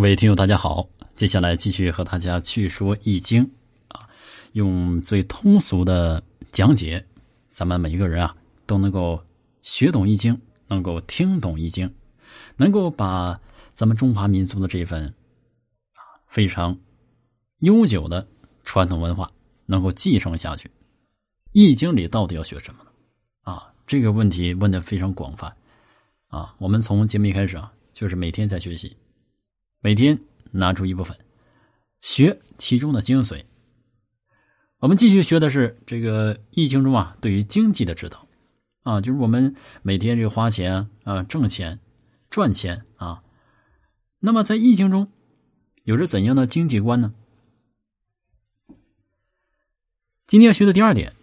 各位听友，大家好，接下来继续和大家去说《易经》啊，用最通俗的讲解，咱们每一个人啊都能够学懂《易经》，能够听懂《易经》，能够把咱们中华民族的这份啊非常悠久的传统文化能够继承下去。《易经》里到底要学什么呢？啊，这个问题问的非常广泛啊。我们从节目一开始啊，就是每天在学习。每天拿出一部分，学其中的精髓。我们继续学的是这个《易经》中啊，对于经济的指导啊，就是我们每天这个花钱啊、挣钱、赚钱啊。那么在《易经》中，有着怎样的经济观呢？今天要学的第二点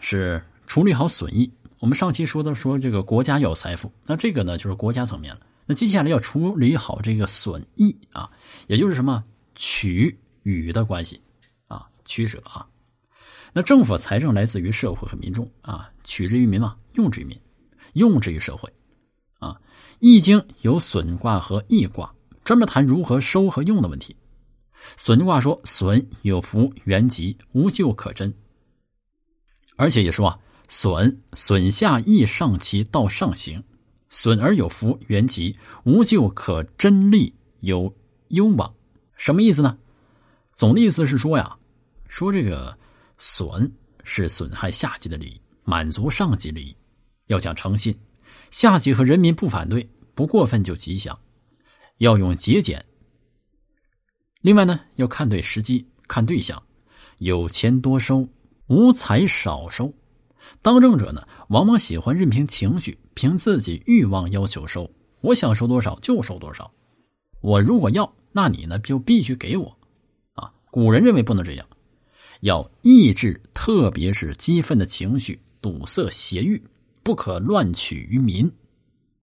是处理好损益。我们上期说的说这个国家要有财富，那这个呢就是国家层面了。那接下来要处理好这个损益啊，也就是什么取与的关系啊，取舍啊。那政府财政来自于社会和民众啊，取之于民嘛，用之于民，用之于社会啊。易经有损卦和益卦，专门谈如何收和用的问题。损卦说：“损有福原吉，无咎可贞。”而且也说啊，损损下益上其道上行。损而有福，元吉，无咎可真利，有攸往。什么意思呢？总的意思是说呀，说这个损是损害下级的利益，满足上级利益，要讲诚信，下级和人民不反对，不过分就吉祥。要用节俭。另外呢，要看对时机，看对象，有钱多收，无财少收。当政者呢，往往喜欢任凭情绪。凭自己欲望要求收，我想收多少就收多少。我如果要，那你呢就必须给我。啊，古人认为不能这样，要抑制，特别是激愤的情绪，堵塞邪欲，不可乱取于民，